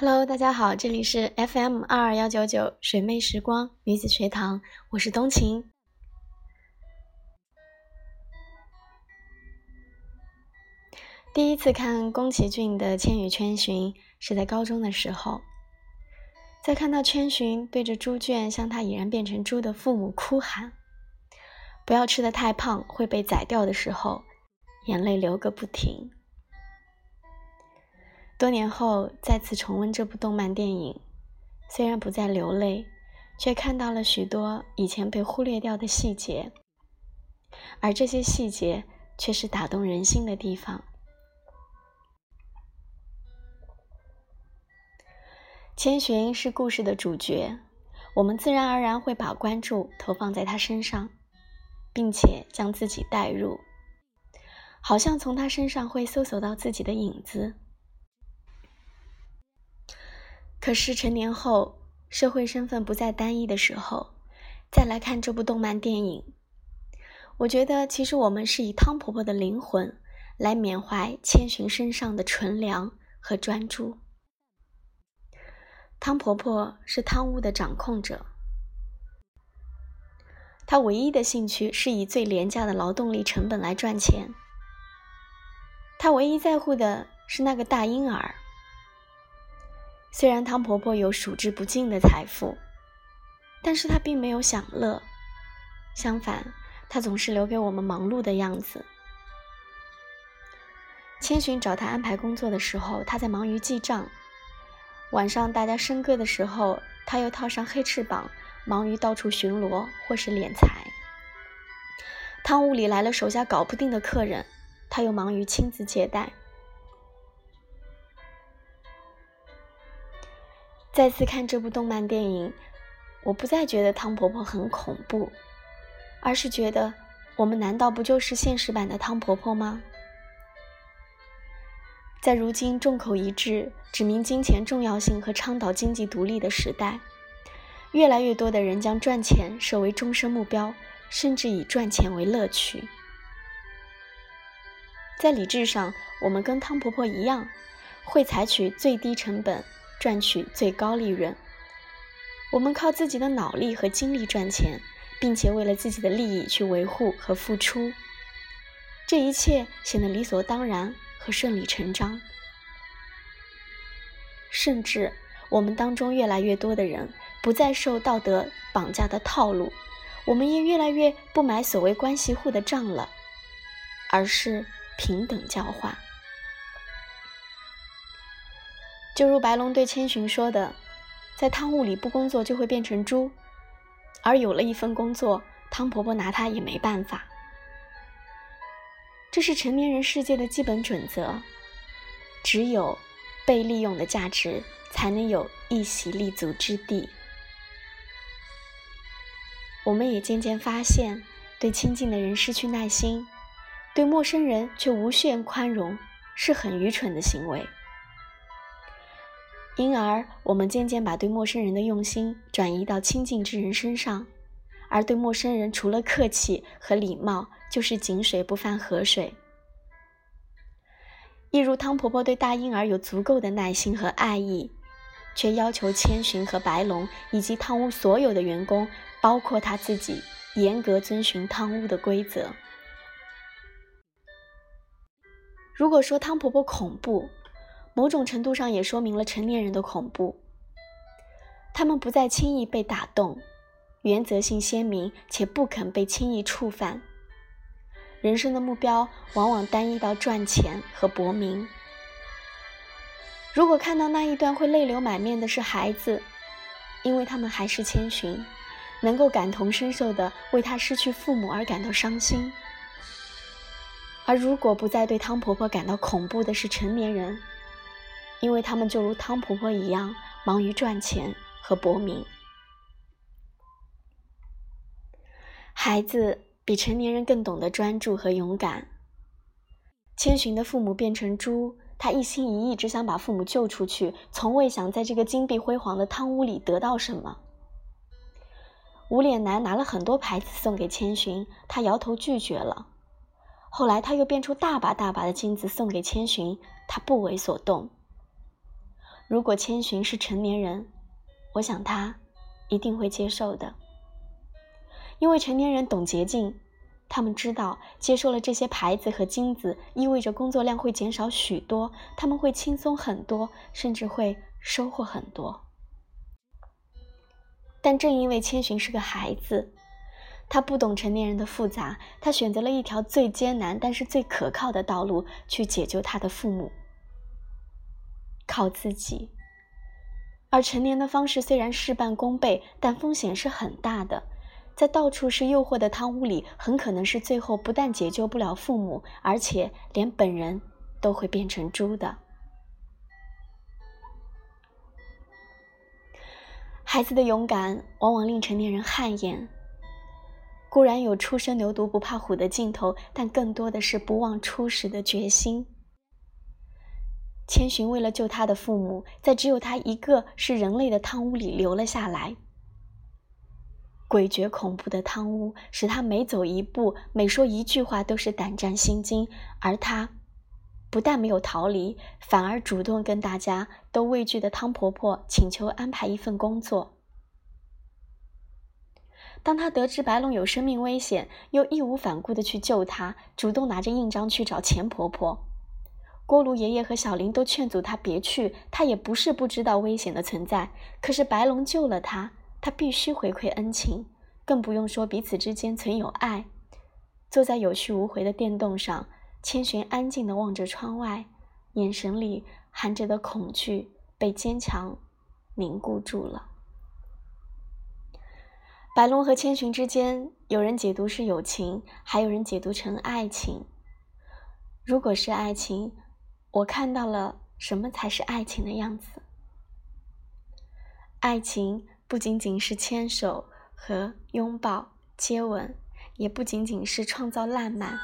Hello，大家好，这里是 FM 二二幺九九水妹时光女子学堂，我是冬晴。第一次看宫崎骏的《千与千寻》是在高中的时候，在看到千寻对着猪圈向他已然变成猪的父母哭喊“不要吃的太胖，会被宰掉”的时候，眼泪流个不停。多年后再次重温这部动漫电影，虽然不再流泪，却看到了许多以前被忽略掉的细节，而这些细节却是打动人心的地方。千寻是故事的主角，我们自然而然会把关注投放在他身上，并且将自己带入，好像从他身上会搜索到自己的影子。可是成年后，社会身份不再单一的时候，再来看这部动漫电影，我觉得其实我们是以汤婆婆的灵魂来缅怀千寻身上的纯良和专注。汤婆婆是汤屋的掌控者，她唯一的兴趣是以最廉价的劳动力成本来赚钱，她唯一在乎的是那个大婴儿。虽然汤婆婆有数之不尽的财富，但是她并没有享乐，相反，她总是留给我们忙碌的样子。千寻找她安排工作的时候，她在忙于记账；晚上大家笙歌的时候，她又套上黑翅膀，忙于到处巡逻或是敛财。汤屋里来了手下搞不定的客人，她又忙于亲自接待。再次看这部动漫电影，我不再觉得汤婆婆很恐怖，而是觉得我们难道不就是现实版的汤婆婆吗？在如今众口一致、指明金钱重要性和倡导经济独立的时代，越来越多的人将赚钱设为终身目标，甚至以赚钱为乐趣。在理智上，我们跟汤婆婆一样，会采取最低成本。赚取最高利润，我们靠自己的脑力和精力赚钱，并且为了自己的利益去维护和付出，这一切显得理所当然和顺理成章。甚至我们当中越来越多的人不再受道德绑架的套路，我们也越来越不买所谓关系户的账了，而是平等交换。就如白龙对千寻说的，在汤屋里不工作就会变成猪，而有了一份工作，汤婆婆拿他也没办法。这是成年人世界的基本准则，只有被利用的价值，才能有一席立足之地。我们也渐渐发现，对亲近的人失去耐心，对陌生人却无限宽容，是很愚蠢的行为。因而，我们渐渐把对陌生人的用心转移到亲近之人身上，而对陌生人除了客气和礼貌，就是井水不犯河水。一如汤婆婆对大婴儿有足够的耐心和爱意，却要求千寻和白龙以及汤屋所有的员工，包括他自己，严格遵循汤屋的规则。如果说汤婆婆恐怖，某种程度上也说明了成年人的恐怖。他们不再轻易被打动，原则性鲜明且不肯被轻易触犯。人生的目标往往单一到赚钱和博名。如果看到那一段会泪流满面的是孩子，因为他们还是千寻，能够感同身受的为他失去父母而感到伤心。而如果不再对汤婆婆感到恐怖的是成年人。因为他们就如汤婆婆一样，忙于赚钱和博名。孩子比成年人更懂得专注和勇敢。千寻的父母变成猪，他一心一意只想把父母救出去，从未想在这个金碧辉煌的汤屋里得到什么。无脸男拿了很多牌子送给千寻，他摇头拒绝了。后来他又变出大把大把的金子送给千寻，他不为所动。如果千寻是成年人，我想他一定会接受的，因为成年人懂捷径，他们知道接受了这些牌子和金子意味着工作量会减少许多，他们会轻松很多，甚至会收获很多。但正因为千寻是个孩子，他不懂成年人的复杂，他选择了一条最艰难但是最可靠的道路去解救他的父母，靠自己。而成年的方式虽然事半功倍，但风险是很大的。在到处是诱惑的汤屋里，很可能是最后不但解救不了父母，而且连本人都会变成猪的。孩子的勇敢往往令成年人汗颜。固然有初生牛犊不怕虎的劲头，但更多的是不忘初始的决心。千寻为了救他的父母，在只有他一个是人类的汤屋里留了下来。诡谲恐怖的汤屋使他每走一步、每说一句话都是胆战心惊，而他。不但没有逃离，反而主动跟大家都畏惧的汤婆婆请求安排一份工作。当他得知白龙有生命危险，又义无反顾的去救他，主动拿着印章去找钱婆婆。锅炉爷爷和小林都劝阻他别去，他也不是不知道危险的存在。可是白龙救了他，他必须回馈恩情，更不用说彼此之间存有爱。坐在有去无回的电动上。千寻安静地望着窗外，眼神里含着的恐惧被坚强凝固住了。白龙和千寻之间，有人解读是友情，还有人解读成爱情。如果是爱情，我看到了什么才是爱情的样子？爱情不仅仅是牵手和拥抱、接吻，也不仅仅是创造浪漫。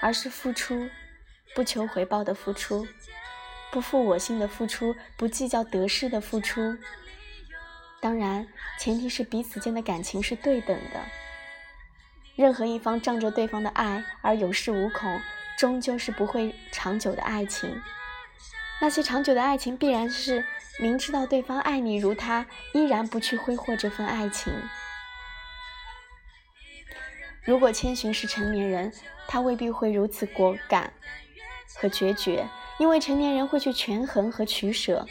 而是付出，不求回报的付出，不负我心的付出，不计较得失的付出。当然，前提是彼此间的感情是对等的。任何一方仗着对方的爱而有恃无恐，终究是不会长久的爱情。那些长久的爱情，必然是明知道对方爱你如他，依然不去挥霍这份爱情。如果千寻是成年人，他未必会如此果敢和决绝，因为成年人会去权衡和取舍。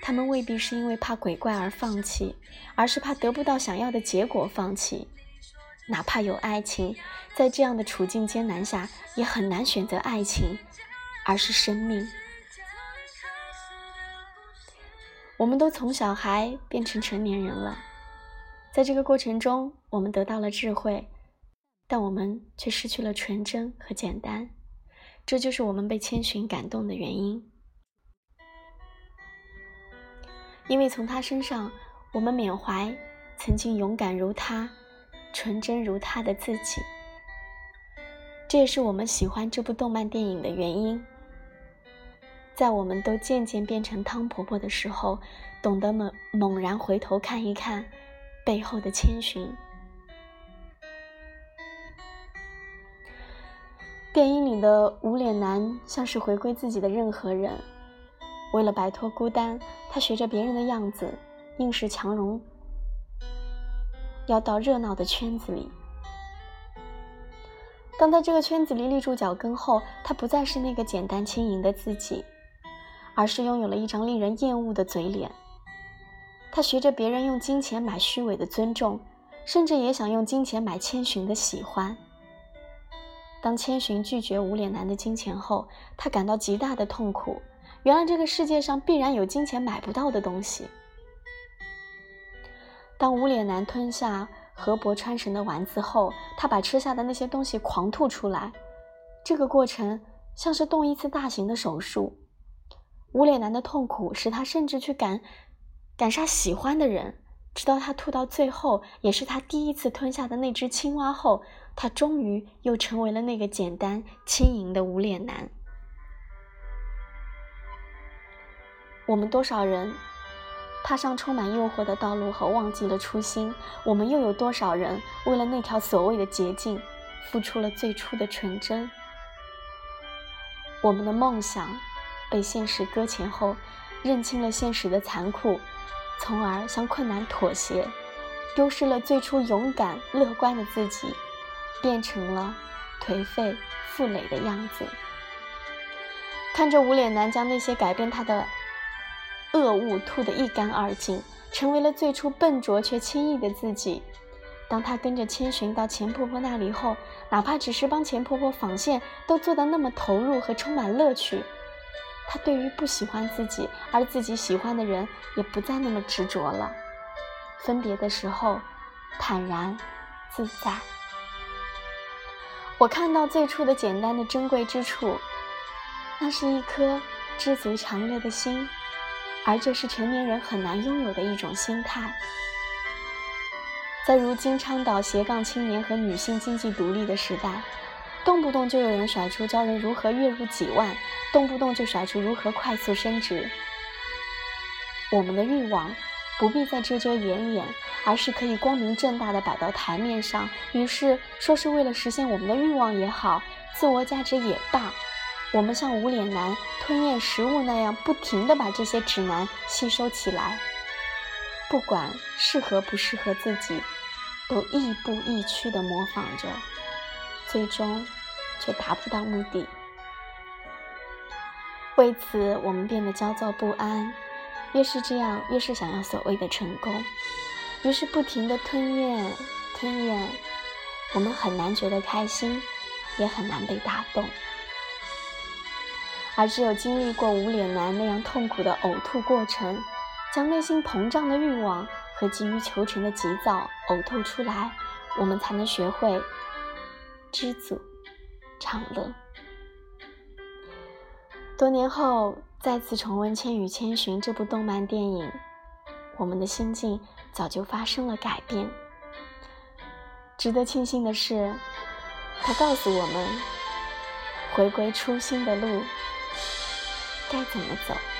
他们未必是因为怕鬼怪而放弃，而是怕得不到想要的结果放弃。哪怕有爱情，在这样的处境艰难下，也很难选择爱情，而是生命。我们都从小孩变成成年人了，在这个过程中，我们得到了智慧。但我们却失去了纯真和简单，这就是我们被千寻感动的原因。因为从他身上，我们缅怀曾经勇敢如他、纯真如他的自己。这也是我们喜欢这部动漫电影的原因。在我们都渐渐变成汤婆婆的时候，懂得猛猛然回头看一看背后的千寻。电影里的无脸男像是回归自己的任何人，为了摆脱孤单，他学着别人的样子，硬是强融，要到热闹的圈子里。当在这个圈子里立住脚跟后，他不再是那个简单轻盈的自己，而是拥有了一张令人厌恶的嘴脸。他学着别人用金钱买虚伪的尊重，甚至也想用金钱买千寻的喜欢。当千寻拒绝无脸男的金钱后，他感到极大的痛苦。原来这个世界上必然有金钱买不到的东西。当无脸男吞下河伯穿绳的丸子后，他把吃下的那些东西狂吐出来。这个过程像是动一次大型的手术。无脸男的痛苦使他甚至去赶赶杀喜欢的人，直到他吐到最后，也是他第一次吞下的那只青蛙后。他终于又成为了那个简单轻盈的无脸男。我们多少人踏上充满诱惑的道路后忘记了初心？我们又有多少人为了那条所谓的捷径，付出了最初的纯真？我们的梦想被现实搁浅后，认清了现实的残酷，从而向困难妥协，丢失了最初勇敢乐观的自己，变成了颓废负累的样子。看着无脸男将那些改变他的恶物吐得一干二净，成为了最初笨拙却轻易的自己。当他跟着千寻到钱婆婆那里后，哪怕只是帮钱婆婆纺线，都做得那么投入和充满乐趣。他对于不喜欢自己而自己喜欢的人，也不再那么执着了。分别的时候，坦然自在。我看到最初的简单的珍贵之处，那是一颗知足常乐的心，而这是成年人很难拥有的一种心态。在如今倡导斜杠青年和女性经济独立的时代。动不动就有人甩出教人如何月入几万，动不动就甩出如何快速升职。我们的欲望不必再遮遮掩掩，而是可以光明正大的摆到台面上。于是说是为了实现我们的欲望也好，自我价值也罢，我们像无脸男吞咽食物那样，不停地把这些指南吸收起来，不管适合不适合自己，都亦步亦趋地模仿着。最终，却达不到目的。为此，我们变得焦躁不安。越是这样，越是想要所谓的成功。于是，不停的吞咽、吞咽，我们很难觉得开心，也很难被打动。而只有经历过无脸男那样痛苦的呕吐过程，将内心膨胀的欲望和急于求成的急躁呕吐出来，我们才能学会。知足常乐。多年后再次重温《千与千寻》这部动漫电影，我们的心境早就发生了改变。值得庆幸的是，它告诉我们，回归初心的路该怎么走。